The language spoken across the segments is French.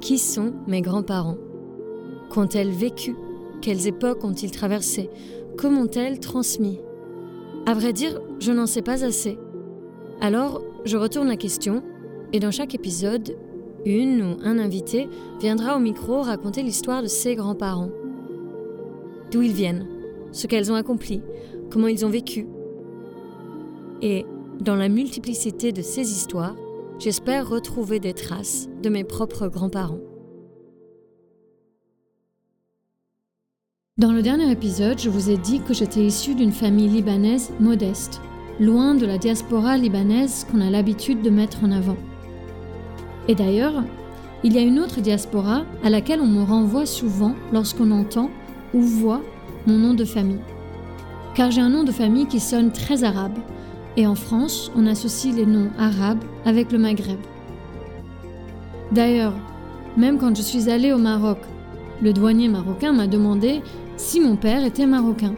Qui sont mes grands-parents? Qu'ont-elles vécu? Quelles époques ont-ils traversées? Comment ont-elles transmis? À vrai dire, je n'en sais pas assez. Alors, je retourne la question, et dans chaque épisode, une ou un invité viendra au micro raconter l'histoire de ses grands-parents. D'où ils viennent, ce qu'elles ont accompli, comment ils ont vécu? Et dans la multiplicité de ces histoires, j'espère retrouver des traces de mes propres grands-parents. Dans le dernier épisode, je vous ai dit que j'étais issue d'une famille libanaise modeste, loin de la diaspora libanaise qu'on a l'habitude de mettre en avant. Et d'ailleurs, il y a une autre diaspora à laquelle on me renvoie souvent lorsqu'on entend ou voit mon nom de famille. Car j'ai un nom de famille qui sonne très arabe, et en France, on associe les noms arabes avec le Maghreb. D'ailleurs, même quand je suis allée au Maroc, le douanier marocain m'a demandé si mon père était marocain.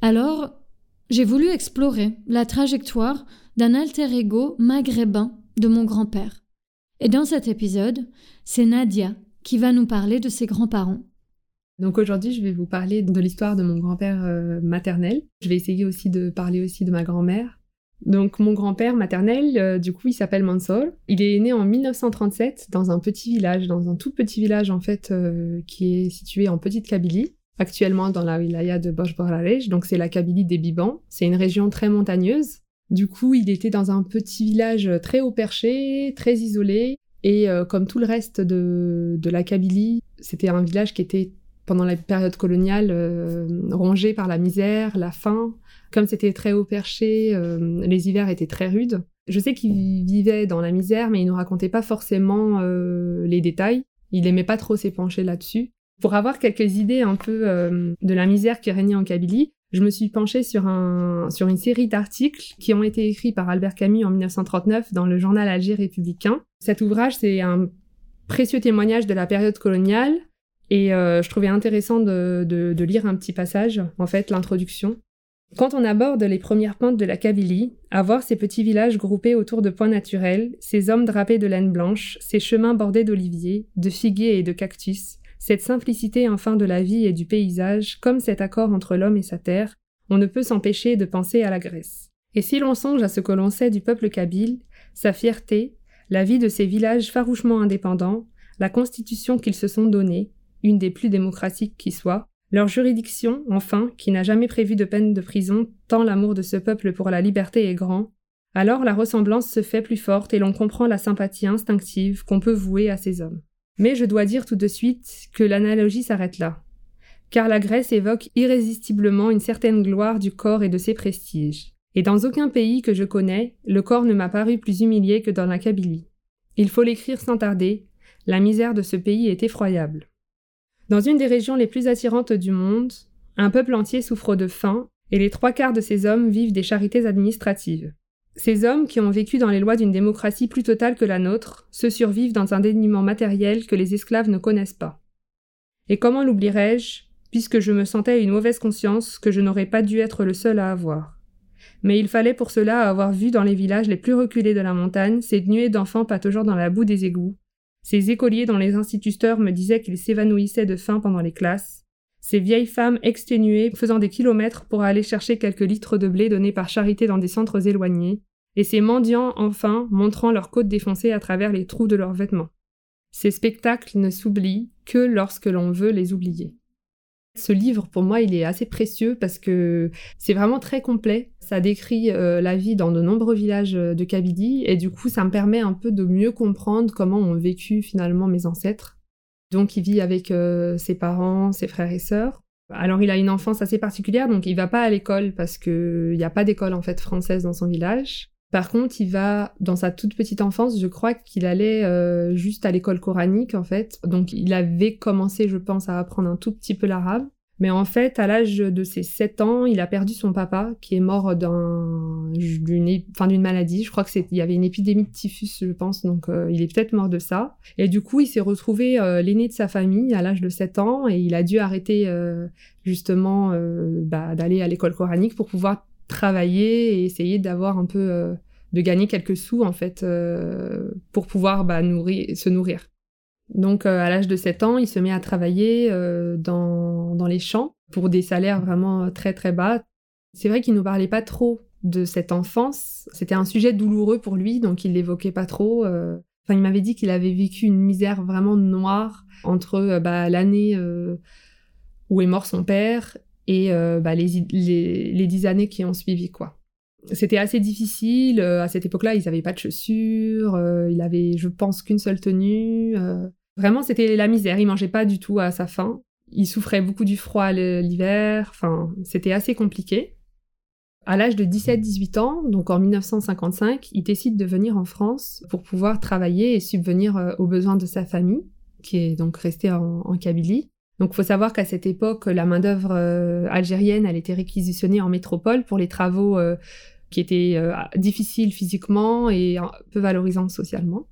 Alors, j'ai voulu explorer la trajectoire d'un alter ego maghrébin de mon grand-père. Et dans cet épisode, c'est Nadia qui va nous parler de ses grands-parents. Donc aujourd'hui, je vais vous parler de l'histoire de mon grand-père euh, maternel. Je vais essayer aussi de parler aussi de ma grand-mère. Donc mon grand-père maternel, euh, du coup, il s'appelle Mansour. Il est né en 1937 dans un petit village, dans un tout petit village en fait, euh, qui est situé en Petite Kabylie, actuellement dans la wilaya de bosch donc c'est la Kabylie des Bibans. C'est une région très montagneuse. Du coup, il était dans un petit village très haut perché, très isolé, et comme tout le reste de, de la Kabylie, c'était un village qui était pendant la période coloniale euh, rongé par la misère, la faim. Comme c'était très haut perché, euh, les hivers étaient très rudes. Je sais qu'il vivait dans la misère, mais il ne racontait pas forcément euh, les détails. Il aimait pas trop s'épancher là-dessus. Pour avoir quelques idées un peu de la misère qui régnait en Kabylie, je me suis penchée sur, un, sur une série d'articles qui ont été écrits par Albert Camus en 1939 dans le journal Alger républicain. Cet ouvrage, c'est un précieux témoignage de la période coloniale et euh, je trouvais intéressant de, lire un petit passage, en fait, l'introduction. Quand on aborde les premières pentes de la Kabylie, à voir ces petits villages groupés autour de points naturels, ces hommes drapés de laine blanche, ces chemins bordés d'oliviers, de figuiers et de cactus, cette simplicité enfin de la vie et du paysage, comme cet accord entre l'homme et sa terre, on ne peut s'empêcher de penser à la Grèce. Et si l'on songe à ce que l'on sait du peuple kabyle, sa fierté, la vie de ces villages farouchement indépendants, la constitution qu'ils se sont donnée, une des plus démocratiques qui soit, leur juridiction, enfin, qui n'a jamais prévu de peine de prison, tant l'amour de ce peuple pour la liberté est grand, alors la ressemblance se fait plus forte et l'on comprend la sympathie instinctive qu'on peut vouer à ces hommes. Mais je dois dire tout de suite que l'analogie s'arrête là. Car la Grèce évoque irrésistiblement une certaine gloire du corps et de ses prestiges. Et dans aucun pays que je connais, le corps ne m'a paru plus humilié que dans la Kabylie. Il faut l'écrire sans tarder, la misère de ce pays est effroyable. Dans une des régions les plus attirantes du monde, un peuple entier souffre de faim et les trois quarts de ces hommes vivent des charités administratives. Ces hommes, qui ont vécu dans les lois d'une démocratie plus totale que la nôtre, se survivent dans un dénuement matériel que les esclaves ne connaissent pas. Et comment l'oublierais-je, puisque je me sentais une mauvaise conscience que je n'aurais pas dû être le seul à avoir? Mais il fallait pour cela avoir vu dans les villages les plus reculés de la montagne ces nuées d'enfants pataugeant dans la boue des égouts, ces écoliers dont les instituteurs me disaient qu'ils s'évanouissaient de faim pendant les classes, ces vieilles femmes exténuées faisant des kilomètres pour aller chercher quelques litres de blé donnés par charité dans des centres éloignés, et ces mendiants enfin montrant leurs côtes défoncées à travers les trous de leurs vêtements. Ces spectacles ne s'oublient que lorsque l'on veut les oublier. Ce livre, pour moi, il est assez précieux parce que c'est vraiment très complet. Ça décrit euh, la vie dans de nombreux villages euh, de Kabylie et du coup, ça me permet un peu de mieux comprendre comment ont vécu finalement mes ancêtres. Donc, il vit avec euh, ses parents, ses frères et sœurs. Alors, il a une enfance assez particulière, donc il va pas à l'école parce qu'il n'y a pas d'école en fait française dans son village. Par contre, il va, dans sa toute petite enfance, je crois qu'il allait euh, juste à l'école coranique, en fait. Donc, il avait commencé, je pense, à apprendre un tout petit peu l'arabe. Mais en fait, à l'âge de ses 7 ans, il a perdu son papa, qui est mort d'une, maladie. Je crois qu'il y avait une épidémie de typhus, je pense, donc euh, il est peut-être mort de ça. Et du coup, il s'est retrouvé euh, l'aîné de sa famille à l'âge de 7 ans, et il a dû arrêter justement bah, d'aller à l'école coranique pour pouvoir travailler et essayer d'avoir un peu euh, de gagner quelques sous en fait euh, pour pouvoir bah, se nourrir. Donc à l'âge de 7 ans, il se met à travailler dans, dans les champs pour des salaires vraiment très très bas. C'est vrai qu'il nous parlait pas trop de cette enfance. C'était un sujet douloureux pour lui, donc il l'évoquait pas trop. Enfin, il m'avait dit qu'il avait vécu une misère vraiment noire entre bah, l'année où est mort son père et bah, les, dix années qui ont suivi, quoi. C'était assez difficile. Euh, à cette époque-là, ils n'avaient pas de chaussures. Euh, il avait, je pense, qu'une seule tenue. Euh. Vraiment, c'était la misère. Il mangeait pas du tout à sa faim. Il souffrait beaucoup du froid l'hiver. Enfin, c'était assez compliqué. À l'âge de 17-18 ans, donc en 1955, il décide de venir en France pour pouvoir travailler et subvenir aux besoins de sa famille, qui est donc restée en Kabylie. Donc, faut savoir qu'à cette époque, la main-d'œuvre algérienne, elle était réquisitionnée en métropole pour les travaux qui était euh, difficile physiquement et peu valorisant socialement.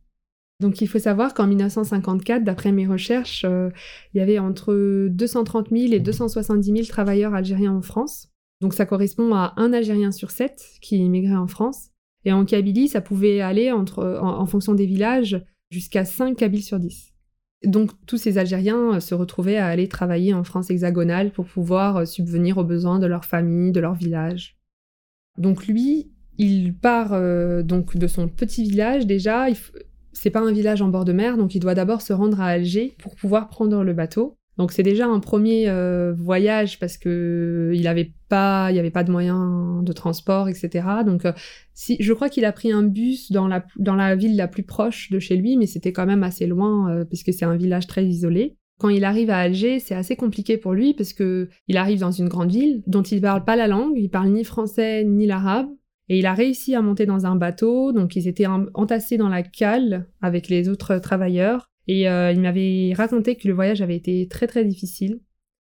Donc il faut savoir qu'en 1954, d'après mes recherches, euh, il y avait entre 230 000 et 270 000 travailleurs algériens en France. Donc ça correspond à un Algérien sur sept qui immigrait en France. Et en Kabylie, ça pouvait aller entre, en, fonction des villages jusqu'à 5 Kabyles sur 10. Donc tous ces Algériens euh, se retrouvaient à aller travailler en France hexagonale pour pouvoir subvenir aux besoins de leur famille, de leur village. Donc lui, il part euh, donc de son petit village déjà. C'est pas un village en bord de mer, donc il doit d'abord se rendre à Alger pour pouvoir prendre le bateau. Donc c'est déjà un premier euh, voyage parce que il avait pas, il y avait pas de moyens de transport, etc. Donc euh, si, je crois qu'il a pris un bus dans la dans la ville la plus proche de chez lui, mais c'était quand même assez loin puisque c'est un village très isolé. Quand il arrive à Alger, c'est assez compliqué pour lui parce que il arrive dans une grande ville dont il parle pas la langue, il parle ni français ni l'arabe. Et il a réussi à monter dans un bateau, donc ils étaient entassés dans la cale avec les autres travailleurs. Et euh, il m'avait raconté que le voyage avait été très très difficile.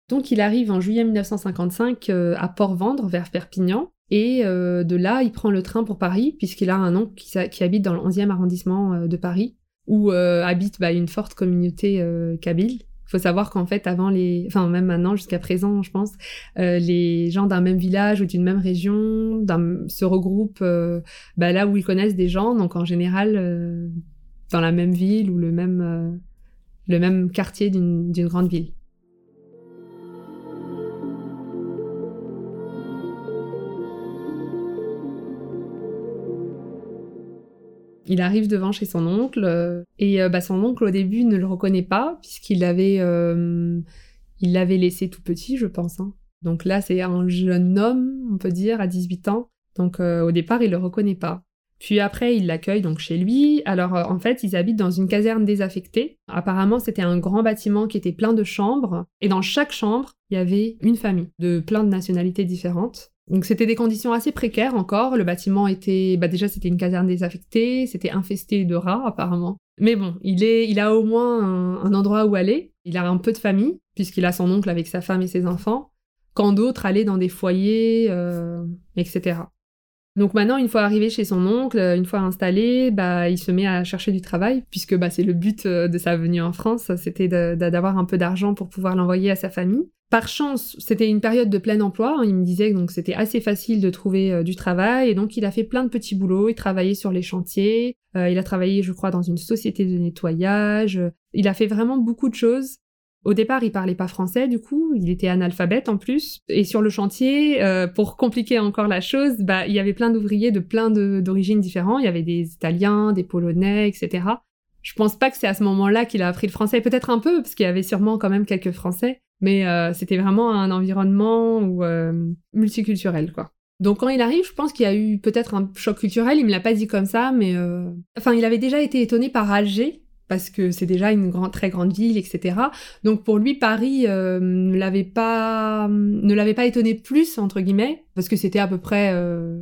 Donc il arrive en juillet 1955 euh, à Port-Vendre, vers Perpignan. Et euh, de là, il prend le train pour Paris, puisqu'il a un oncle qui, habite dans le 11e arrondissement de Paris, où habite bah, une forte communauté kabyle faut savoir qu'en fait, avant les, enfin même maintenant jusqu'à présent, je pense, les gens d'un même village ou d'une même région se regroupent bah, là où ils connaissent des gens, donc en général dans la même ville ou le même le même quartier d'une grande ville. Il arrive devant chez son oncle euh, et euh, bah, son oncle au début ne le reconnaît pas puisqu'il l'avait euh, il l'avait laissé tout petit, je pense. Hein. Donc là, c'est un jeune homme, on peut dire, à 18 ans. Donc au départ, il le reconnaît pas. Puis après, il l'accueille donc chez lui. Alors en fait, ils habitent dans une caserne désaffectée. Apparemment, c'était un grand bâtiment qui était plein de chambres. Et dans chaque chambre, il y avait une famille de plein de nationalités différentes. Donc c'était des conditions assez précaires encore. Le bâtiment était, bah déjà c'était une caserne désaffectée, c'était infesté de rats apparemment. Mais bon, il est, il a au moins un, endroit où aller. Il a un peu de famille puisqu'il a son oncle avec sa femme et ses enfants. Quand d'autres allaient dans des foyers, euh, etc. Donc maintenant, une fois arrivé chez son oncle, une fois installé, bah, il se met à chercher du travail, puisque bah, c'est le but euh, de sa venue en France, c'était d'avoir un peu d'argent pour pouvoir l'envoyer à sa famille. Par chance, c'était une période de plein emploi. Hein. Il me disait que donc c'était assez facile de trouver euh, du travail et donc il a fait plein de petits boulots. Il travaillait sur les chantiers. Euh, il a travaillé, je crois, dans une société de nettoyage. Il a fait vraiment beaucoup de choses. Au départ, il parlait pas français, du coup, il était analphabète en plus. Et sur le chantier, euh, pour compliquer encore la chose, bah, il y avait plein d'ouvriers de plein d'origines différentes. Il y avait des Italiens, des Polonais, etc. Je pense pas que c'est à ce moment-là qu'il a appris le français. Peut-être un peu, parce qu'il y avait sûrement quand même quelques Français. Mais euh, c'était vraiment un environnement euh, multiculturel, quoi. Donc quand il arrive, je pense qu'il y a eu peut-être un choc culturel. Il me l'a pas dit comme ça, mais enfin, il avait déjà été étonné par Alger parce que c'est déjà une très grande ville, etc. Donc pour lui, Paris euh, ne l'avait pas, ne l'avait pas étonné plus entre guillemets, parce que c'était à peu près, euh,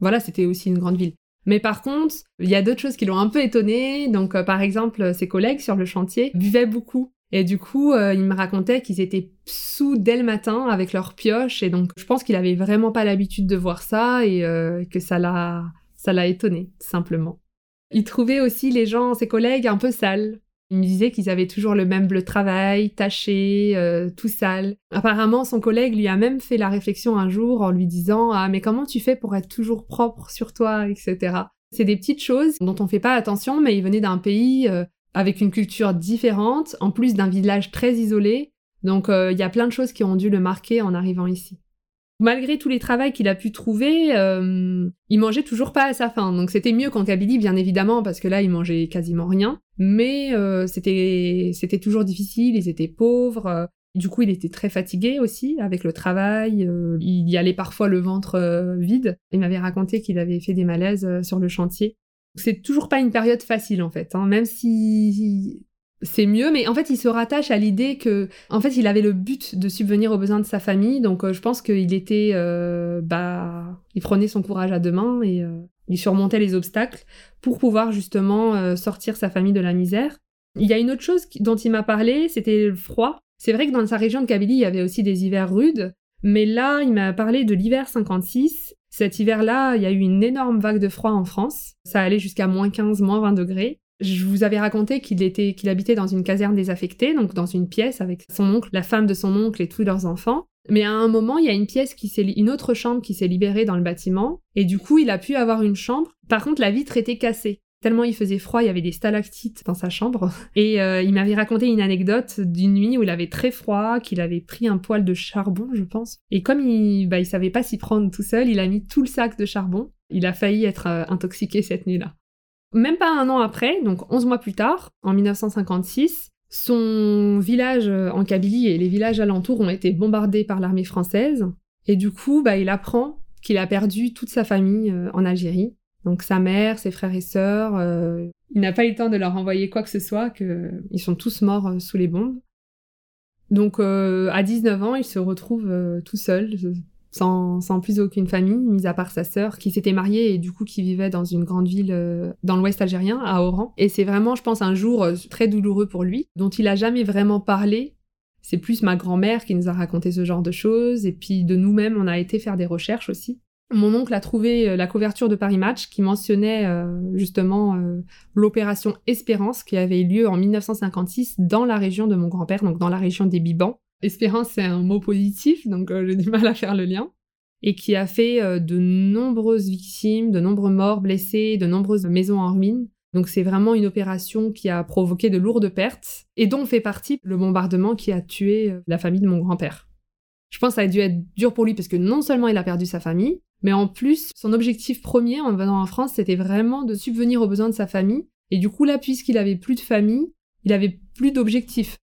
voilà, c'était aussi une grande ville. Mais par contre, il y a d'autres choses qui l'ont un peu étonné. Donc par exemple, ses collègues sur le chantier buvaient beaucoup et du coup, euh, il me racontait qu'ils étaient sous dès le matin avec leurs pioches. Et donc, je pense qu'il avait vraiment pas l'habitude de voir ça et euh, que ça l'a, ça l'a étonné, simplement. Il trouvait aussi les gens, ses collègues, un peu sales. Il me disait qu'ils avaient toujours le même bleu travail, taché, euh, tout sale. Apparemment, son collègue lui a même fait la réflexion un jour en lui disant Ah, mais comment tu fais pour être toujours propre sur toi, etc. C'est des petites choses dont on fait pas attention, mais il venait d'un pays euh, avec une culture différente, en plus d'un village très isolé. Donc euh, il y a plein de choses qui ont dû le marquer en arrivant ici. Malgré tous les travaux qu'il a pu trouver, euh, il mangeait toujours pas à sa faim. Donc c'était mieux qu'en Kabylie, bien évidemment, parce que là, il mangeait quasiment rien. Mais euh, c'était c'était toujours difficile, ils étaient pauvres. Du coup, il était très fatigué aussi avec le travail. Euh, il y allait parfois le ventre euh, vide. Il m'avait raconté qu'il avait fait des malaises euh, sur le chantier. C'est toujours pas une période facile en fait, hein, même si c'est mieux, mais en fait, il se rattache à l'idée que, en fait, il avait le but de subvenir aux besoins de sa famille. Donc, je pense qu'il était, bah, il prenait son courage à deux mains et il surmontait les obstacles pour pouvoir justement sortir sa famille de la misère. Il y a une autre chose dont il m'a parlé, c'était le froid. C'est vrai que dans sa région de Kabylie, il y avait aussi des hivers rudes, mais là, il m'a parlé de l'hiver 56. Cet hiver-là, il y a eu une énorme vague de froid en France. Ça allait jusqu'à moins 15, moins 20 degrés. Je vous avais raconté qu'il était, qu'il habitait dans une caserne désaffectée, donc dans une pièce avec son oncle, la femme de son oncle et tous leurs enfants. Mais à un moment, il y a une pièce qui s'est, une autre chambre qui s'est libérée dans le bâtiment, et du coup, il a pu avoir une chambre. Par contre, la vitre était cassée. Tellement il faisait froid, il y avait des stalactites dans sa chambre. Et euh, il m'avait raconté une anecdote d'une nuit où il avait très froid, qu'il avait pris un poêle de charbon, je pense. Et comme il, bah, il savait pas s'y prendre tout seul, il a mis tout le sac de charbon. Il a failli être euh, intoxiqué cette nuit-là. Même pas un an après, donc 11 mois plus tard, en 1956, son village euh, en Kabylie et les villages alentours ont été bombardés par l'armée française. Et du coup, bah, il apprend qu'il a perdu toute sa famille en Algérie. Donc sa mère, ses frères et sœurs, euh, il n'a pas eu le temps de leur envoyer quoi que ce soit, qu'ils sont tous morts euh, sous les bombes. Donc euh, à 19 ans, il se retrouve tout seul, sans, plus aucune famille, mis à part sa sœur, qui s'était mariée et du coup qui vivait dans une grande ville dans l'ouest algérien, à Oran. Et c'est vraiment, je pense, un jour très douloureux pour lui, dont il a jamais vraiment parlé. C'est plus ma grand-mère qui nous a raconté ce genre de choses, et puis de nous-mêmes, on a été faire des recherches aussi. Mon oncle a trouvé euh, la couverture de Paris Match qui mentionnait euh, justement euh, l'opération Espérance qui avait eu lieu en 1956 dans la région de mon grand-père, donc dans la région des Bibans. Espérance, c'est un mot positif, donc j'ai du mal à faire le lien. Et qui a fait de nombreuses victimes, de nombreux morts, blessés, de nombreuses maisons en ruine. Donc c'est vraiment une opération qui a provoqué de lourdes pertes et dont fait partie le bombardement qui a tué la famille de mon grand-père. Je pense que ça a dû être dur pour lui parce que non seulement il a perdu sa famille, mais en plus, son objectif premier en venant en France, c'était vraiment de subvenir aux besoins de sa famille. Et du coup, là, puisqu'il avait plus de famille, il avait plus d'objectif.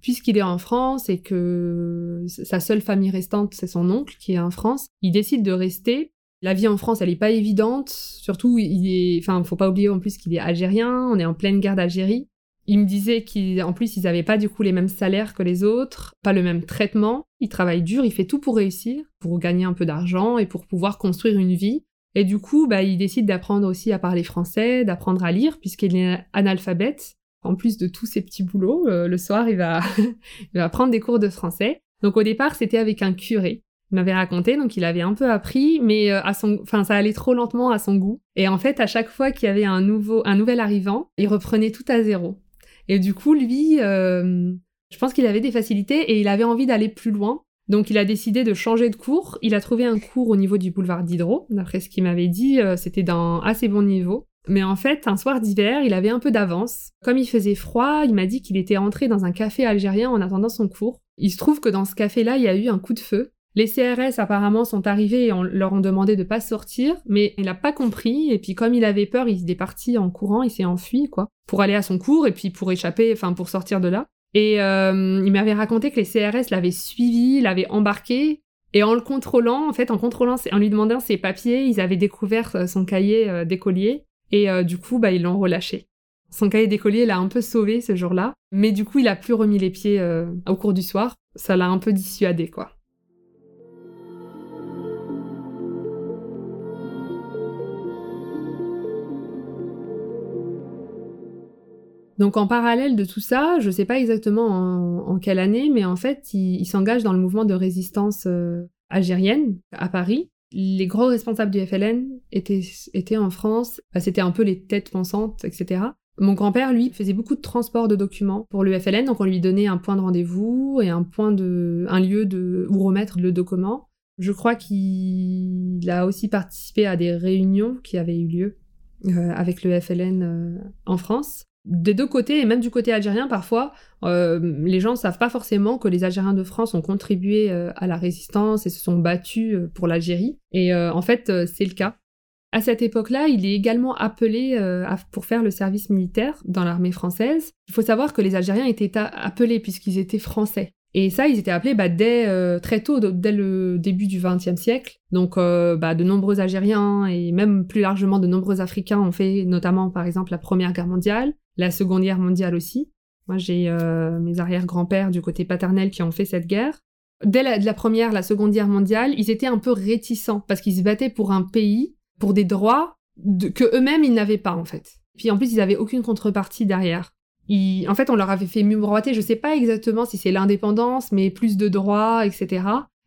Puisqu'il est en France et que sa seule famille restante, c'est son oncle qui est en France, il décide de rester. La vie en France, elle est pas évidente. Surtout, il est, enfin, faut pas oublier en plus qu'il est algérien. On est en pleine guerre d'Algérie. Il me disait qu'en plus, ils n'avaient pas du coup les mêmes salaires que les autres, pas le même traitement. Il travaille dur, il fait tout pour réussir, pour gagner un peu d'argent et pour pouvoir construire une vie. Et du coup, bah, il décide d'apprendre aussi à parler français, d'apprendre à lire, puisqu'il est analphabète. En plus de tous ses petits boulots, euh, le soir, il va, il va prendre des cours de français. Donc au départ, c'était avec un curé. Il m'avait raconté, donc il avait un peu appris, mais euh, à son, enfin, ça allait trop lentement à son goût. Et en fait, à chaque fois qu'il y avait un nouveau, un nouvel arrivant, il reprenait tout à zéro. Et du coup, lui, euh, je pense qu'il avait des facilités et il avait envie d'aller plus loin. Donc il a décidé de changer de cours. Il a trouvé un cours au niveau du boulevard Diderot. D'après ce qu'il m'avait dit, euh, c'était d'un assez bon niveau. Mais en fait, un soir d'hiver, il avait un peu d'avance. Comme il faisait froid, il m'a dit qu'il était entré dans un café algérien en attendant son cours. Il se trouve que dans ce café-là, il y a eu un coup de feu. Les CRS apparemment sont arrivés et on leur ont demandé de pas sortir, mais il n'a pas compris. Et puis comme il avait peur, il est parti en courant, il s'est enfui quoi, pour aller à son cours et puis pour échapper, enfin pour sortir de là. Et euh, il m'avait raconté que les CRS l'avaient suivi, l'avaient embarqué. Et en le contrôlant, en fait, en contrôlant, en lui demandant ses papiers, ils avaient découvert euh, son cahier euh, d'écolier. Et du coup, bah, ils l'ont relâché. Son cahier d'écolier l'a un peu sauvé ce jour-là. Mais du coup, il a plus remis les pieds au cours du soir. Ça l'a un peu dissuadé, quoi. Donc en parallèle de tout ça, je ne sais pas exactement en, quelle année, mais en fait, il, s'engage dans le mouvement de résistance euh, algérienne à Paris. Les gros responsables du FLN étaient, étaient en France, c'était un peu les têtes pensantes, etc. Mon grand-père, lui, faisait beaucoup de transport de documents pour le FLN, donc on lui donnait un point de rendez-vous et un point de, un lieu de, où remettre le document. Je crois qu'il a aussi participé à des réunions qui avaient eu lieu avec le FLN en France. Des deux côtés, et même du côté algérien, parfois, les gens ne savent pas forcément que les Algériens de France ont contribué à la résistance et se sont battus pour l'Algérie. Et en fait, c'est le cas. À cette époque-là, il est également appelé pour faire le service militaire dans l'armée française. Il faut savoir que les Algériens étaient appelés puisqu'ils étaient français. Et ça, ils étaient appelés bah, dès euh, très tôt, dès le début du XXe siècle. Donc, euh, bah, de nombreux Algériens et même plus largement de nombreux Africains ont fait, notamment par exemple la Première Guerre mondiale, la Seconde Guerre mondiale aussi. Moi, j'ai euh, mes arrière-grands-pères du côté paternel qui ont fait cette guerre. Dès la, Première, la Seconde Guerre mondiale, ils étaient un peu réticents parce qu'ils se battaient pour un pays, pour des droits que eux-mêmes ils n'avaient pas en fait. Puis en plus, ils n'avaient aucune contrepartie derrière en fait, on leur avait fait miroiter, je sais pas exactement si c'est l'indépendance, mais plus de droits, etc.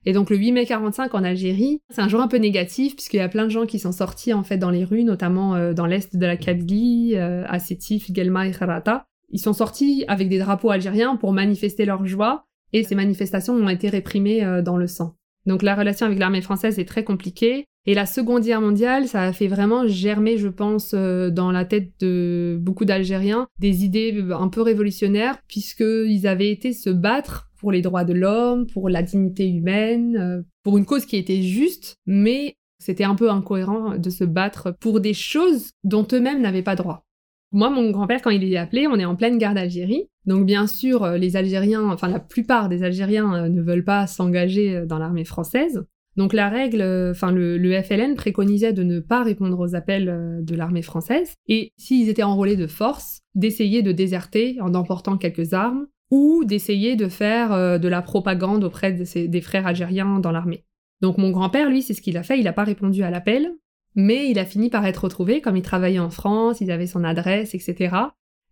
Et donc le 8 mai 45 en Algérie, c'est un jour un peu négatif puisqu'il y a plein de gens qui sont sortis en fait dans les rues, notamment euh, dans l'est de la Kabylie, euh, à Sétif, Guelma et Kharata. Ils sont sortis avec des drapeaux algériens pour manifester leur joie et ces manifestations ont été réprimées euh, dans le sang. Donc la relation avec l'armée française est très compliquée. Et la Seconde Guerre mondiale, ça a fait vraiment germer, je pense, dans la tête de beaucoup d'Algériens, des idées un peu révolutionnaires, puisqu'ils avaient été se battre pour les droits de l'homme, pour la dignité humaine, euh, pour une cause qui était juste, mais c'était un peu incohérent de se battre pour des choses dont eux-mêmes n'avaient pas droit. Moi, mon grand-père, quand il est appelé, on est en pleine guerre d'Algérie. Donc, bien sûr, les Algériens, enfin, la plupart des Algériens ne veulent pas s'engager dans l'armée française. Donc la règle, enfin le, FLN préconisait de ne pas répondre aux appels euh, de l'armée française et s'ils étaient enrôlés de force, d'essayer de déserter en emportant quelques armes ou d'essayer de faire euh, de la propagande auprès des frères algériens dans l'armée. Donc mon grand-père, lui, c'est ce qu'il a fait, il n'a pas répondu à l'appel, mais il a fini par être retrouvé, comme il travaillait en France, il avait son adresse, etc.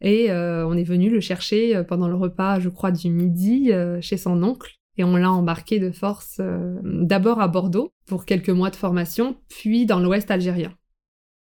Et euh, on est venu le chercher pendant le repas, je crois, du midi chez son oncle et on l'a embarqué de force euh, d'abord à Bordeaux pour quelques mois de formation, puis dans l'ouest algérien.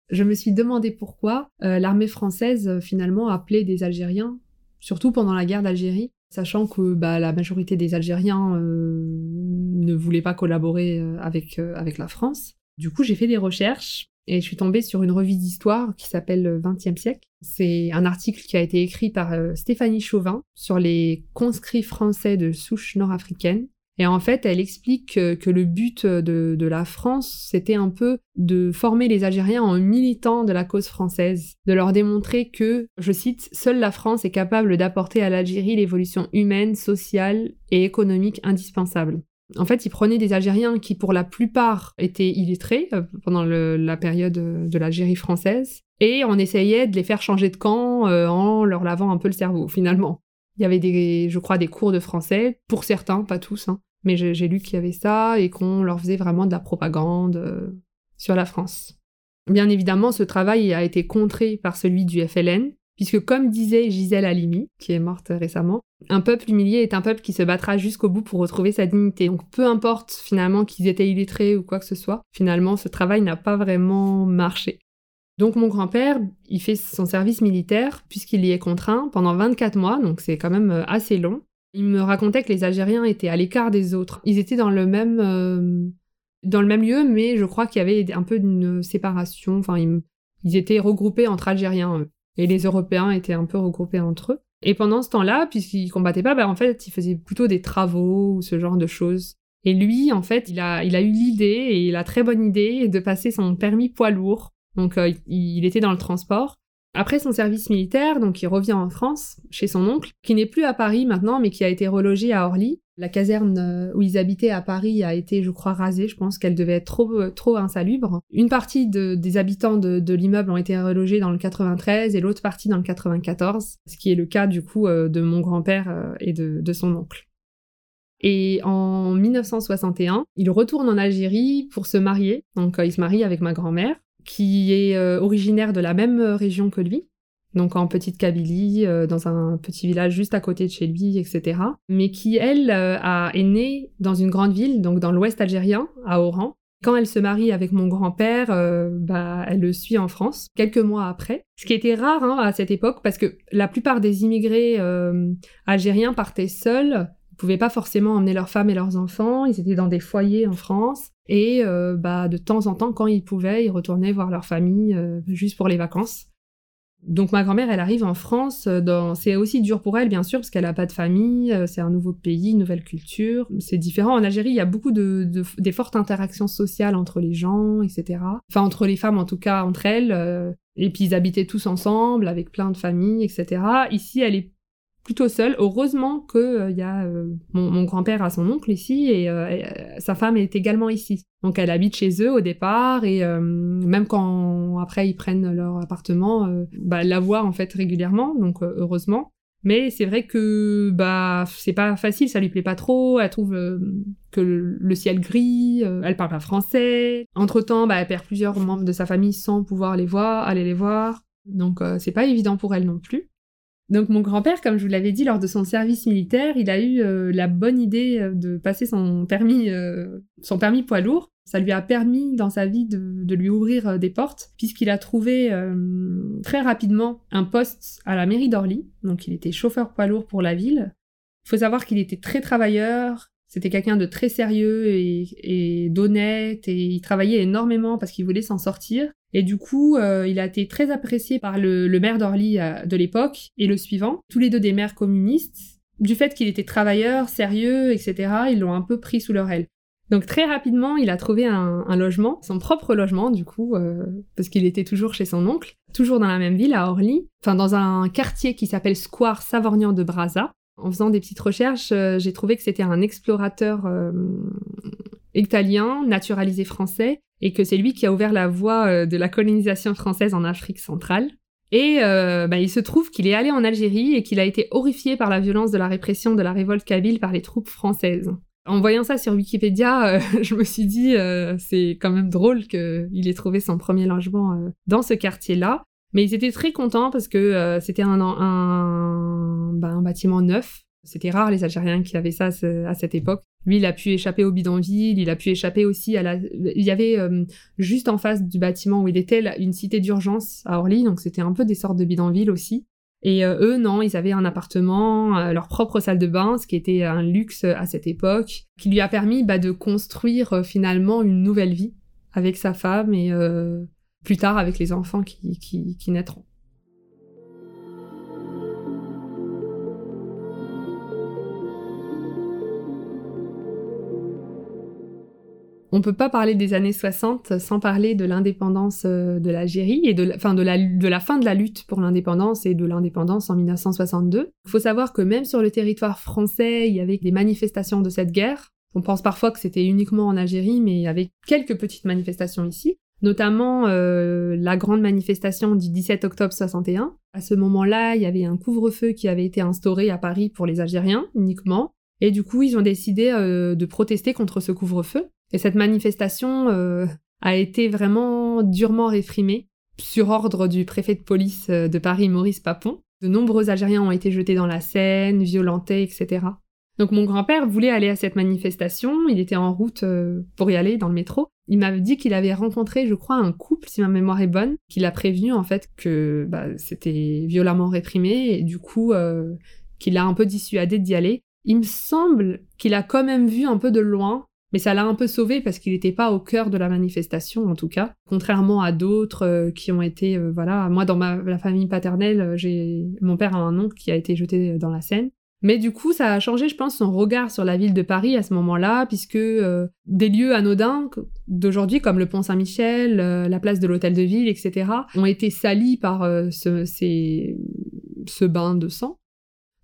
Je me suis demandé pourquoi euh, l'armée française euh, finalement appelait des Algériens, surtout pendant la guerre d'Algérie, sachant que bah, la majorité des Algériens ne voulaient pas collaborer avec, avec la France. Du coup, j'ai fait des recherches et je suis tombée sur une revue d'histoire qui s'appelle 20e siècle. C'est un article qui a été écrit par euh, Stéphanie Chauvin sur les conscrits français de souche nord-africaine. Et en fait, elle explique que, le but de, la France, c'était un peu de former les Algériens en militants de la cause française, de leur démontrer que, je cite, seule la France est capable d'apporter à l'Algérie l'évolution humaine, sociale et économique indispensable. En fait, ils prenaient des Algériens qui, pour la plupart, étaient illettrés euh, pendant la période de l'Algérie française, et on essayait de les faire changer de camp euh, en leur lavant un peu le cerveau, finalement. Il y avait des, je crois, des cours de français, pour certains, pas tous, hein, mais j'ai lu qu'il y avait ça, et qu'on leur faisait vraiment de la propagande sur la France. Bien évidemment, ce travail a été contré par celui du FLN, puisque comme disait Gisèle Halimi, qui est morte récemment, un peuple humilié est un peuple qui se battra jusqu'au bout pour retrouver sa dignité. Donc peu importe finalement qu'ils étaient illettrés ou quoi que ce soit, finalement ce travail n'a pas vraiment marché. Donc mon grand-père, il fait son service militaire puisqu'il y est contraint pendant 24 mois, donc c'est quand même euh, assez long. Il me racontait que les Algériens étaient à l'écart des autres. Ils étaient dans le même euh, dans le même lieu, mais je crois qu'il y avait un peu d'une séparation. Enfin, ils, étaient regroupés entre Algériens et les Européens étaient un peu regroupés entre eux. Et pendant ce temps-là, puisqu'ils combattaient pas, bah, en fait, ils faisaient plutôt des travaux ou ce genre de choses. Et lui, en fait, il a, il a eu l'idée, et la très bonne idée, de passer son permis poids lourd. Donc, euh, il était dans le transport. Après son service militaire, donc il revient en France, chez son oncle, qui n'est plus à Paris maintenant, mais qui a été relogé à Orly. La caserne euh, où ils habitaient à Paris a été, je crois, rasée. Je pense qu'elle devait être trop, euh, insalubre. Une partie des habitants de, l'immeuble ont été relogés dans le 93 et l'autre partie dans le 94, ce qui est le cas du coup de mon grand-père et de, de son oncle. Et en 1961, il retourne en Algérie pour se marier. Donc il se marie avec ma grand-mère, qui est originaire de la même région que lui donc en petite Kabylie, euh, dans un petit village juste à côté de chez lui, etc. Mais qui, elle, euh, a, est née dans une grande ville, donc dans l'ouest algérien, à Oran. Quand elle se marie avec mon grand-père, euh, bah, elle le suit en France, quelques mois après. Ce qui était rare hein, à cette époque, parce que la plupart des immigrés algériens partaient seuls, ils pouvaient pas forcément emmener leurs femmes et leurs enfants, ils étaient dans des foyers en France. Et bah, de temps en temps, quand ils pouvaient, ils retournaient voir leur famille juste pour les vacances. Donc ma grand-mère, elle arrive en France. C'est aussi dur pour elle, bien sûr, parce qu'elle n'a pas de famille, c'est un nouveau pays, une nouvelle culture. C'est différent. En Algérie, il y a beaucoup de, des fortes interactions sociales entre les gens, etc. Enfin, entre les femmes, en tout cas, entre elles. et puis ils habitaient tous ensemble, avec plein de familles, etc. Ici, elle est plutôt seule. Heureusement que euh, il y a euh, mon, grand-père a son oncle ici et, euh, sa femme est également ici. Donc elle habite chez eux au départ et même quand après ils prennent leur appartement, bah, elle la voit en fait régulièrement. Donc heureusement. Mais c'est vrai que bah c'est pas facile, ça lui plaît pas trop. Elle trouve que le, ciel gris, elle parle pas français. Entre temps, bah, elle perd plusieurs membres de sa famille sans pouvoir les voir, aller les voir. Donc c'est pas évident pour elle non plus. Donc mon grand-père, comme je vous l'avais dit lors de son service militaire, il a eu euh, la bonne idée euh, de passer son permis, euh, son permis poids lourd. Ça lui a permis dans sa vie de, lui ouvrir des portes, puisqu'il a trouvé très rapidement un poste à la mairie d'Orly. Donc il était chauffeur poids lourd pour la ville. Il faut savoir qu'il était très travailleur, c'était quelqu'un de très sérieux et, d'honnête, et il travaillait énormément parce qu'il voulait s'en sortir. Et du coup, euh, il a été très apprécié par le, maire d'Orly euh, de l'époque et le suivant, tous les deux des maires communistes. Du fait qu'il était travailleur, sérieux, etc., ils l'ont un peu pris sous leur aile. Donc très rapidement, il a trouvé un, logement, son propre logement du coup, euh, parce qu'il était toujours chez son oncle, toujours dans la même ville, à Orly, enfin dans un quartier qui s'appelle Square Savorgnan de Brazza. En faisant des petites recherches, j'ai trouvé que c'était un explorateur italien, naturalisé français, et que c'est lui qui a ouvert la voie euh, de la colonisation française en Afrique centrale. Et euh, bah, il se trouve qu'il est allé en Algérie et qu'il a été horrifié par la violence de la répression de la révolte kabyle par les troupes françaises. En voyant ça sur Wikipédia, euh, je me suis dit c'est quand même drôle qu'il ait trouvé son premier logement dans ce quartier-là. Mais ils étaient très contents parce que c'était bah, un bâtiment neuf c'était rare les Algériens qui avaient ça à cette époque. Lui, il a pu échapper au bidonville, il a pu échapper aussi à la... Il y avait euh, juste en face du bâtiment où il était une cité d'urgence à Orly, donc c'était un peu des sortes de bidonvilles aussi. Et euh, eux, non, ils avaient un appartement, euh, leur propre salle de bain, ce qui était un luxe à cette époque, qui lui a permis bah, de construire finalement une nouvelle vie avec sa femme et plus tard avec les enfants qui naîtront. On peut pas parler des années 60 sans parler de l'indépendance euh, de l'Algérie et de, fin, la, de la fin de la lutte pour l'indépendance et de l'indépendance en 1962. Il faut savoir que même sur le territoire français, il y avait des manifestations de cette guerre. On pense parfois que c'était uniquement en Algérie, mais il y avait quelques petites manifestations ici, notamment euh, la grande manifestation du 17 octobre 61. À ce moment-là, il y avait un couvre-feu qui avait été instauré à Paris pour les Algériens uniquement. Et du coup, ils ont décidé euh, de protester contre ce couvre-feu. Et cette manifestation euh, a été vraiment durement réprimée sur ordre du préfet de police euh, de Paris, Maurice Papon. De nombreux Algériens ont été jetés dans la Seine, violentés, etc. Donc mon grand-père voulait aller à cette manifestation, il était en route euh, pour y aller dans le métro. Il m'avait dit qu'il avait rencontré, je crois, un couple, si ma mémoire est bonne, qui l'a prévenu en fait que bah, c'était violemment réprimé et du coup qu'il l'a un peu dissuadé d'y aller. Il me semble qu'il a quand même vu un peu de loin mais ça l'a un peu sauvé parce qu'il n'était pas au cœur de la manifestation, en tout cas. Contrairement à d'autres euh, qui ont été, euh, voilà, moi dans ma la famille paternelle, euh, j'ai mon père a un oncle qui a été jeté dans la Seine. Mais du coup, ça a changé, je pense, son regard sur la ville de Paris à ce moment-là, puisque des lieux anodins d'aujourd'hui, comme le pont Saint-Michel, la place de l'hôtel de ville, etc., ont été salis par ce, ce bain de sang.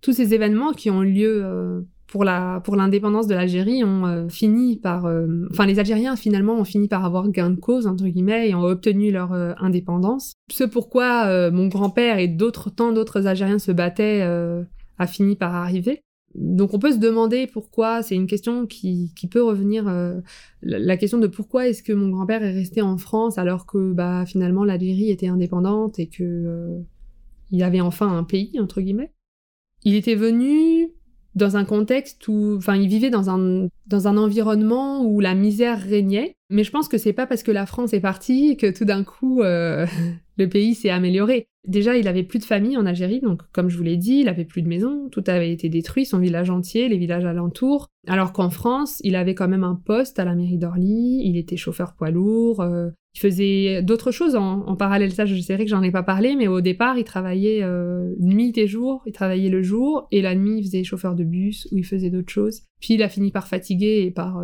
Tous ces événements qui ont lieu pour la pour l'indépendance de l'Algérie ont euh, fini par euh, enfin les Algériens finalement ont fini par avoir gain de cause entre guillemets et ont obtenu leur euh, indépendance. Ce pourquoi mon grand-père et d'autres tant d'autres Algériens se battaient a fini par arriver. Donc on peut se demander pourquoi, c'est une question qui, qui peut revenir, la, question de pourquoi est-ce que mon grand-père est resté en France alors que bah, finalement l'Algérie était indépendante et que il avait enfin un pays, entre guillemets. Il était venu dans un contexte où, enfin, il vivait dans un, dans un environnement où la misère régnait. Mais je pense que c'est pas parce que la France est partie que tout d'un coup euh, le pays s'est amélioré. Déjà, il avait plus de famille en Algérie, donc comme je vous l'ai dit, il avait plus de maison, tout avait été détruit, son village entier, les villages alentours. Alors qu'en France, il avait quand même un poste à la mairie d'Orly, il était chauffeur poids lourd, euh, il faisait d'autres choses en, parallèle. Ça, je sais que j'en ai pas parlé, mais au départ, il travaillait euh, nuit et jour. Il travaillait le jour et la nuit, il faisait chauffeur de bus ou il faisait d'autres choses. Puis il a fini par fatiguer et par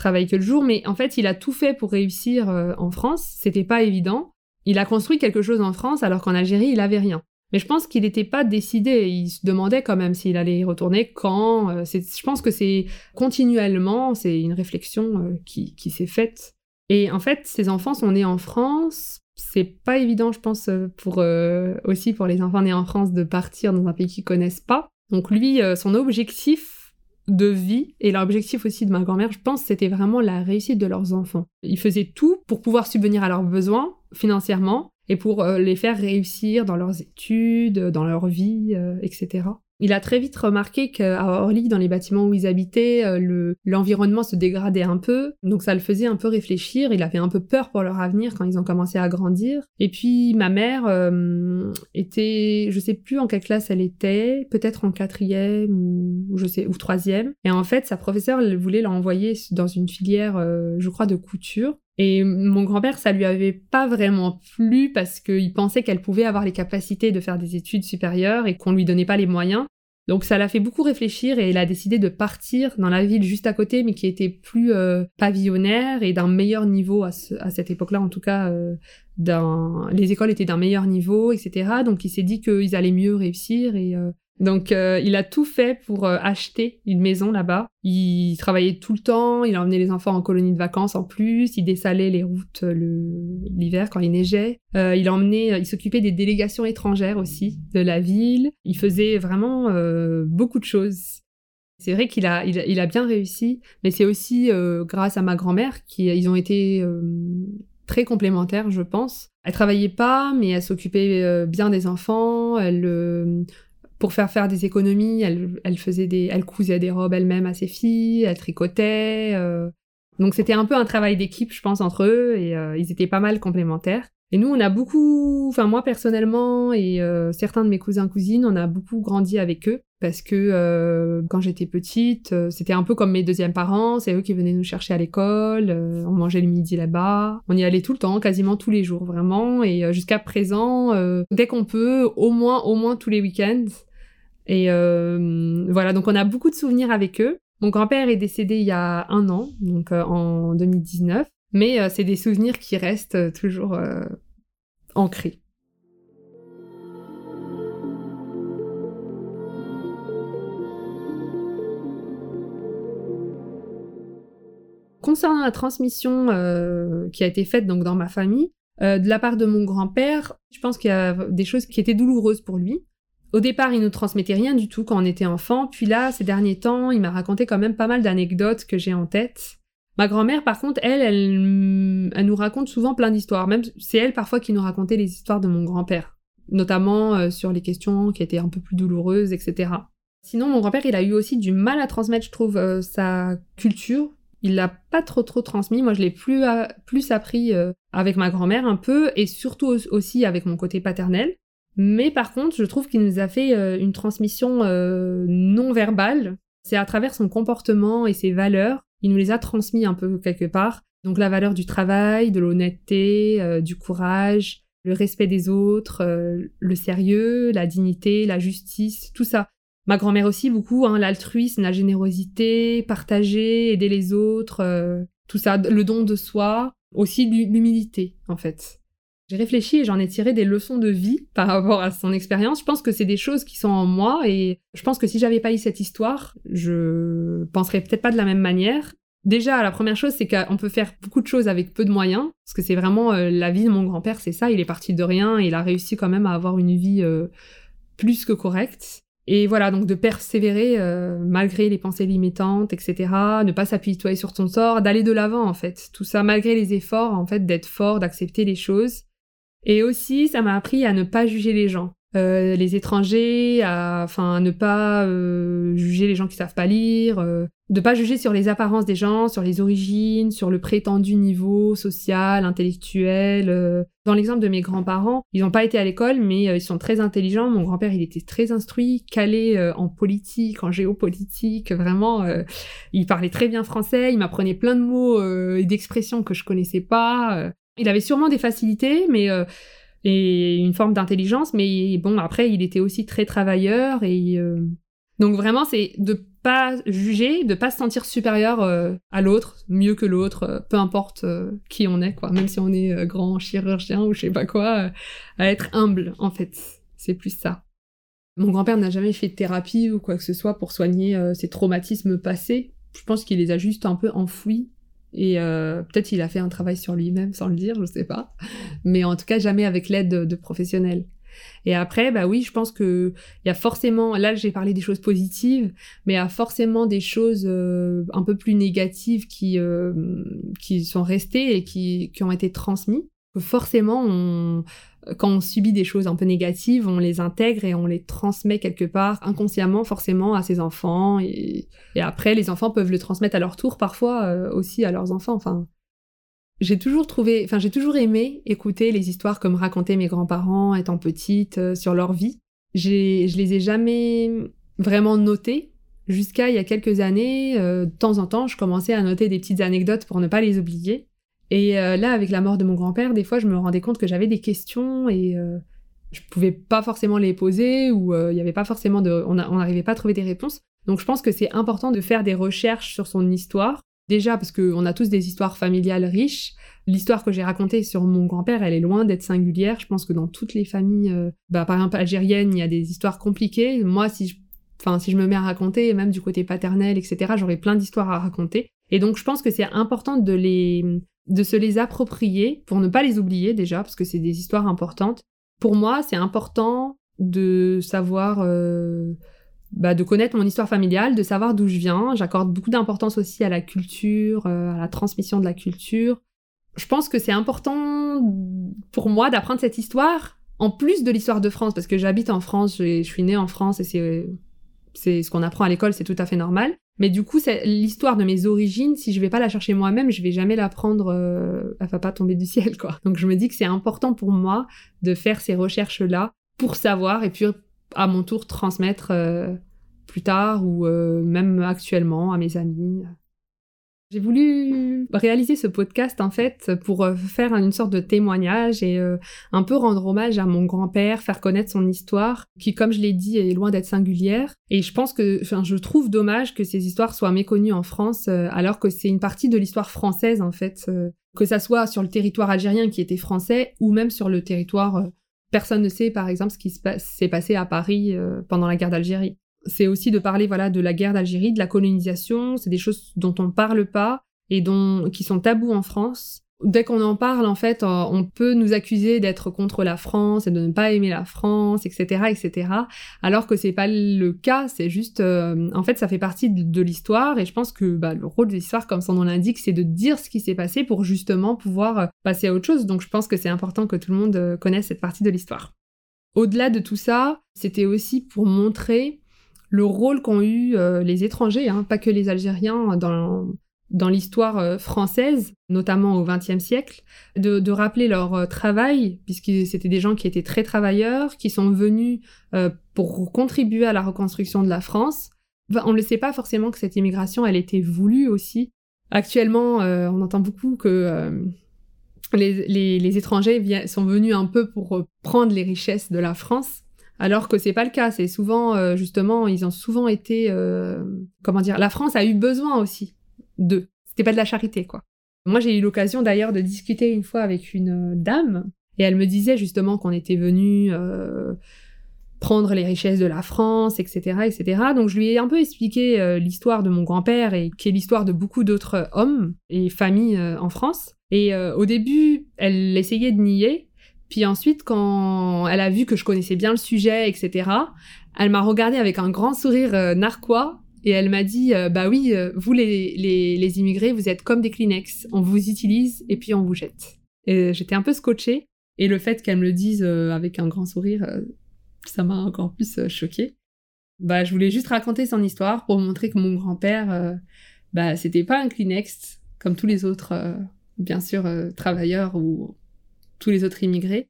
travaille que le jour, mais en fait, il a tout fait pour réussir euh, en France. C'était pas évident. Il a construit quelque chose en France alors qu'en Algérie, il avait rien. Mais je pense qu'il n'était pas décidé. Il se demandait quand même s'il allait y retourner, quand. Euh, je pense que c'est continuellement, c'est une réflexion euh, qui, qui s'est faite. Et en fait, ses enfants sont nés en France. C'est pas évident, je pense, pour aussi pour les enfants nés en France de partir dans un pays qu'ils connaissent pas. Donc lui, son objectif, de vie et l'objectif aussi de ma grand-mère, je pense, c'était vraiment la réussite de leurs enfants. Ils faisaient tout pour pouvoir subvenir à leurs besoins financièrement et pour euh, les faire réussir dans leurs études, dans leur vie, euh, etc. Il a très vite remarqué qu'à Orly, dans les bâtiments où ils habitaient, euh, l'environnement se dégradait un peu, donc ça le faisait un peu réfléchir. Il avait un peu peur pour leur avenir quand ils ont commencé à grandir. Et puis ma mère euh, était, je sais plus en quelle classe elle était, peut-être en quatrième ou je sais ou troisième. Et en fait, sa professeure voulait l'envoyer dans une filière, euh, je crois, de couture. Et mon grand-père, ça lui avait pas vraiment plu parce qu'il pensait qu'elle pouvait avoir les capacités de faire des études supérieures et qu'on lui donnait pas les moyens. Donc ça l'a fait beaucoup réfléchir et il a décidé de partir dans la ville juste à côté, mais qui était plus euh, pavillonnaire et d'un meilleur niveau à, cette époque-là, en tout cas. Euh, les écoles étaient d'un meilleur niveau, etc. Donc il s'est dit qu'ils allaient mieux réussir et euh, donc euh, il a tout fait pour euh, acheter une maison là-bas. Il travaillait tout le temps, il emmenait les enfants en colonie de vacances en plus, il dessalait les routes euh, l'hiver quand il neigeait. il emmenait, il s'occupait des délégations étrangères aussi de la ville. Il faisait vraiment beaucoup de choses. C'est vrai qu'il a, il, a bien réussi, mais c'est aussi grâce à ma grand-mère qu'ils ont été très complémentaires, je pense. Elle travaillait pas, mais elle s'occupait bien des enfants. Pour faire faire des économies, elle, faisait des, elle cousait des robes elle-même à ses filles, elle tricotait. Euh. Donc c'était un peu un travail d'équipe, je pense, entre eux, et euh, ils étaient pas mal complémentaires. Et nous, on a beaucoup, enfin moi personnellement et euh, certains de mes cousins cousines, on a beaucoup grandi avec eux parce que quand j'étais petite, c'était un peu comme mes deuxièmes parents, c'est eux qui venaient nous chercher à l'école, on mangeait le midi là-bas, on y allait tout le temps, quasiment tous les jours vraiment, et jusqu'à présent, dès qu'on peut, au moins, au moins tous les week-ends, et euh, voilà, donc on a beaucoup de souvenirs avec eux. Mon grand-père est décédé il y a un an, donc euh, en 2019, mais euh, c'est des souvenirs qui restent toujours ancrés. Concernant la transmission qui a été faite donc dans ma famille, de la part de mon grand-père, je pense qu'il y a des choses qui étaient douloureuses pour lui. Au départ, il nous transmettait rien du tout quand on était enfant, puis là, ces derniers temps, il m'a raconté quand même pas mal d'anecdotes que j'ai en tête. Ma grand-mère, par contre, elle, elle, nous raconte souvent plein d'histoires. Même c'est elle parfois qui nous racontait les histoires de mon grand-père, notamment euh, sur les questions qui étaient un peu plus douloureuses, etc. Sinon, mon grand-père, il a eu aussi du mal à transmettre, je trouve, euh, sa culture. Il l'a pas trop trop transmis. Moi, je l'ai plus, plus appris euh, avec ma grand-mère un peu, et surtout aussi avec mon côté paternel. Mais par contre, je trouve qu'il nous a fait euh, une transmission euh, non verbale. C'est à travers son comportement et ses valeurs, il nous les a transmis un peu quelque part. Donc la valeur du travail, de l'honnêteté, euh, du courage, le respect des autres, le sérieux, la dignité, la justice, tout ça. Ma grand-mère aussi beaucoup, hein, l'altruisme, la générosité, partager, aider les autres, tout ça, le don de soi, aussi l'humilité en fait. J'ai réfléchi et j'en ai tiré des leçons de vie par rapport à son expérience. Je pense que c'est des choses qui sont en moi et je pense que si j'avais pas eu cette histoire, je penserais peut-être pas de la même manière. Déjà, la première chose, c'est qu'on peut faire beaucoup de choses avec peu de moyens, parce que c'est vraiment euh, la vie de mon grand-père, c'est ça, il est parti de rien et il a réussi quand même à avoir une vie euh, plus que correcte. Et voilà, donc de persévérer euh, malgré les pensées limitantes, etc., ne pas s'appuyer sur son sort, d'aller de l'avant en fait. Tout ça malgré les efforts, en fait, d'être fort, d'accepter les choses et aussi, ça m'a appris à ne pas juger les gens. euh, les étrangers, à, enfin, ne pas euh, juger les gens qui savent pas lire, euh, de pas juger sur les apparences des gens, sur les origines, sur le prétendu niveau social, intellectuel. Euh. Dans l'exemple de mes grands-parents, ils n'ont pas été à l'école, mais ils sont très intelligents. Mon grand-père, il était très instruit, calé en politique, en géopolitique, vraiment. il parlait très bien français, il m'apprenait plein de mots et d'expressions que je connaissais pas. Il avait sûrement des facilités, mais et une forme d'intelligence, mais bon, après, il était aussi très travailleur et euh, donc vraiment, c'est de pas juger, de pas se sentir supérieur euh, à l'autre, mieux que l'autre, euh, peu importe qui on est, quoi. Même si on est grand chirurgien ou je sais pas quoi, à être humble, en fait. C'est plus ça. Mon grand-père n'a jamais fait de thérapie ou quoi que ce soit pour soigner ses traumatismes passés. Je pense qu'il les a juste un peu enfouis et euh, peut-être il a fait un travail sur lui-même sans le dire, je sais pas. Mais en tout cas, jamais avec l'aide de, professionnels. Et après, bah oui, je pense que il y a forcément, là j'ai parlé des choses positives, mais il y a forcément des choses euh, un peu plus négatives qui, euh, qui sont restées et qui, qui ont été transmises. Forcément, on, quand on subit des choses un peu négatives, on les intègre et on les transmet quelque part inconsciemment forcément à ses enfants. Et, après, les enfants peuvent le transmettre à leur tour parfois euh, aussi à leurs enfants. Enfin, j'ai toujours trouvé, enfin j'ai toujours aimé écouter les histoires comme racontaient mes grands-parents étant petites euh, sur leur vie. J'ai, je les ai jamais vraiment notées jusqu'à il y a quelques années. Euh, de temps en temps, je commençais à noter des petites anecdotes pour ne pas les oublier. Et euh, là, avec la mort de mon grand-père, des fois, je me rendais compte que j'avais des questions et euh, je pouvais pas forcément les poser ou euh, il y avait pas forcément de, on n'arrivait pas à trouver des réponses. Donc, je pense que c'est important de faire des recherches sur son histoire. Déjà parce qu'on a tous des histoires familiales riches. L'histoire que j'ai racontée sur mon grand-père, elle est loin d'être singulière. Je pense que dans toutes les familles, bah, par exemple algériennes, il y a des histoires compliquées. Moi, si je, enfin, si je me mets à raconter, même du côté paternel, etc., j'aurais plein d'histoires à raconter. Et donc, je pense que c'est important de les, de se les approprier pour ne pas les oublier déjà, parce que c'est des histoires importantes. Pour moi, c'est important de savoir, euh, bah, de connaître mon histoire familiale, de savoir d'où je viens. J'accorde beaucoup d'importance aussi à la culture, euh, à la transmission de la culture. Je pense que c'est important pour moi d'apprendre cette histoire, en plus de l'histoire de France, parce que j'habite en France, je suis née en France et c'est ce qu'on apprend à l'école, c'est tout à fait normal. Mais du coup, l'histoire de mes origines. Si je vais pas la chercher moi-même, je vais jamais l'apprendre. Euh, elle va pas tomber du ciel, quoi. Donc je me dis que c'est important pour moi de faire ces recherches-là pour savoir et puis à mon tour transmettre euh, plus tard ou euh, même actuellement à mes amis. J'ai voulu réaliser ce podcast en fait pour euh, faire une sorte de témoignage et euh, un peu rendre hommage à mon grand-père, faire connaître son histoire, qui comme je l'ai dit est loin d'être singulière. Et je pense que, enfin, je trouve dommage que ces histoires soient méconnues en France, euh, alors que c'est une partie de l'histoire française en fait, que ça soit sur le territoire algérien qui était français ou même sur le territoire. personne ne sait par exemple ce qui s'est passé à Paris pendant la guerre d'Algérie c'est aussi de parler voilà de la guerre d'Algérie, de la colonisation. C'est des choses dont on parle pas et dont qui sont tabous en France. Dès qu'on en parle, en fait, euh, on peut nous accuser d'être contre la France et de ne pas aimer la France, etc., etc. Alors que c'est pas le cas. C'est juste, euh, en fait, ça fait partie de, l'histoire et je pense que bah, le rôle de l'histoire, comme son nom l'indique, c'est de dire ce qui s'est passé pour justement pouvoir euh, passer à autre chose. Donc, je pense que c'est important que tout le monde connaisse cette partie de l'histoire. Au-delà de tout ça, c'était aussi pour montrer le rôle qu'ont eu euh, les étrangers, hein, pas que les Algériens, dans, dans l'histoire euh, française, notamment au XXe siècle, de, rappeler leur euh, travail, puisque c'était des gens qui étaient très travailleurs, qui sont venus pour contribuer à la reconstruction de la France. on ne sait pas forcément que cette immigration, elle était voulue aussi. Actuellement, on entend beaucoup que les, étrangers sont venus un peu pour prendre les richesses de la France. Alors que c'est pas le cas. C'est souvent, euh, justement, ils ont souvent été, euh, comment dire, la France a eu besoin aussi d'eux. C'était pas de la charité, quoi. Moi, j'ai eu l'occasion d'ailleurs de discuter une fois avec une euh, dame, et elle me disait justement qu'on était venu prendre les richesses de la France, etc., etc. Donc, je lui ai un peu expliqué l'histoire de mon grand-père et qui est l'histoire de beaucoup d'autres hommes et familles en France. Et au début, elle essayait de nier, puis ensuite, quand elle a vu que je connaissais bien le sujet, etc., elle m'a regardé avec un grand sourire euh, narquois et elle m'a dit euh, Bah oui, euh, vous les, les, immigrés, vous êtes comme des Kleenex. On vous utilise et puis on vous jette. Et j'étais un peu scotchée. Et le fait qu'elle me le dise avec un grand sourire, ça m'a encore plus choqué. Bah, je voulais juste raconter son histoire pour montrer que mon grand-père, bah, c'était pas un Kleenex comme tous les autres, bien sûr, travailleurs ou tous les autres immigrés.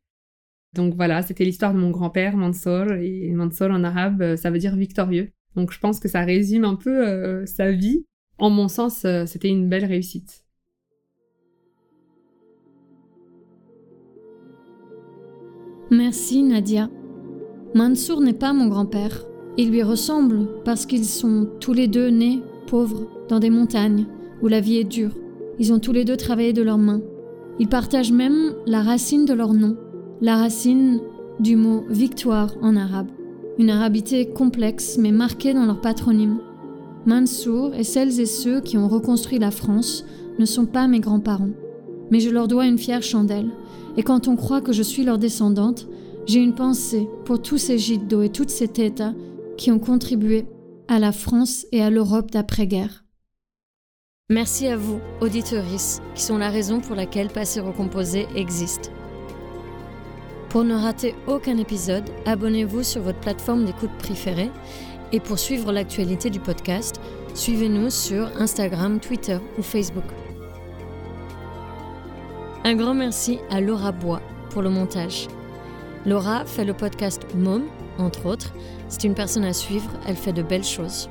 Donc voilà, c'était l'histoire de mon grand-père, Mansour, et Mansour en arabe, ça veut dire victorieux. Donc je pense que ça résume un peu sa vie. En mon sens, c'était une belle réussite. Merci Nadia. Mansour n'est pas mon grand-père. Il lui ressemble parce qu'ils sont tous les deux nés pauvres dans des montagnes où la vie est dure. Ils ont tous les deux travaillé de leurs mains. Ils partagent même la racine de leur nom, la racine du mot victoire en arabe. Une arabité complexe mais marquée dans leur patronyme. Mansour et celles et ceux qui ont reconstruit la France ne sont pas mes grands-parents, mais je leur dois une fière chandelle et quand on croit que je suis leur descendante, j'ai une pensée pour tous ces d'eau et toutes ces têtes qui ont contribué à la France et à l'Europe d'après-guerre. Merci à vous, auditorices, qui sont la raison pour laquelle Passé Recomposé existe. Pour ne rater aucun épisode, abonnez-vous sur votre plateforme d'écoute préférée et pour suivre l'actualité du podcast, suivez-nous sur Instagram, Twitter ou Facebook. Un grand merci à Laura Bois pour le montage. Laura fait le podcast Mom, entre autres. C'est une personne à suivre, elle fait de belles choses.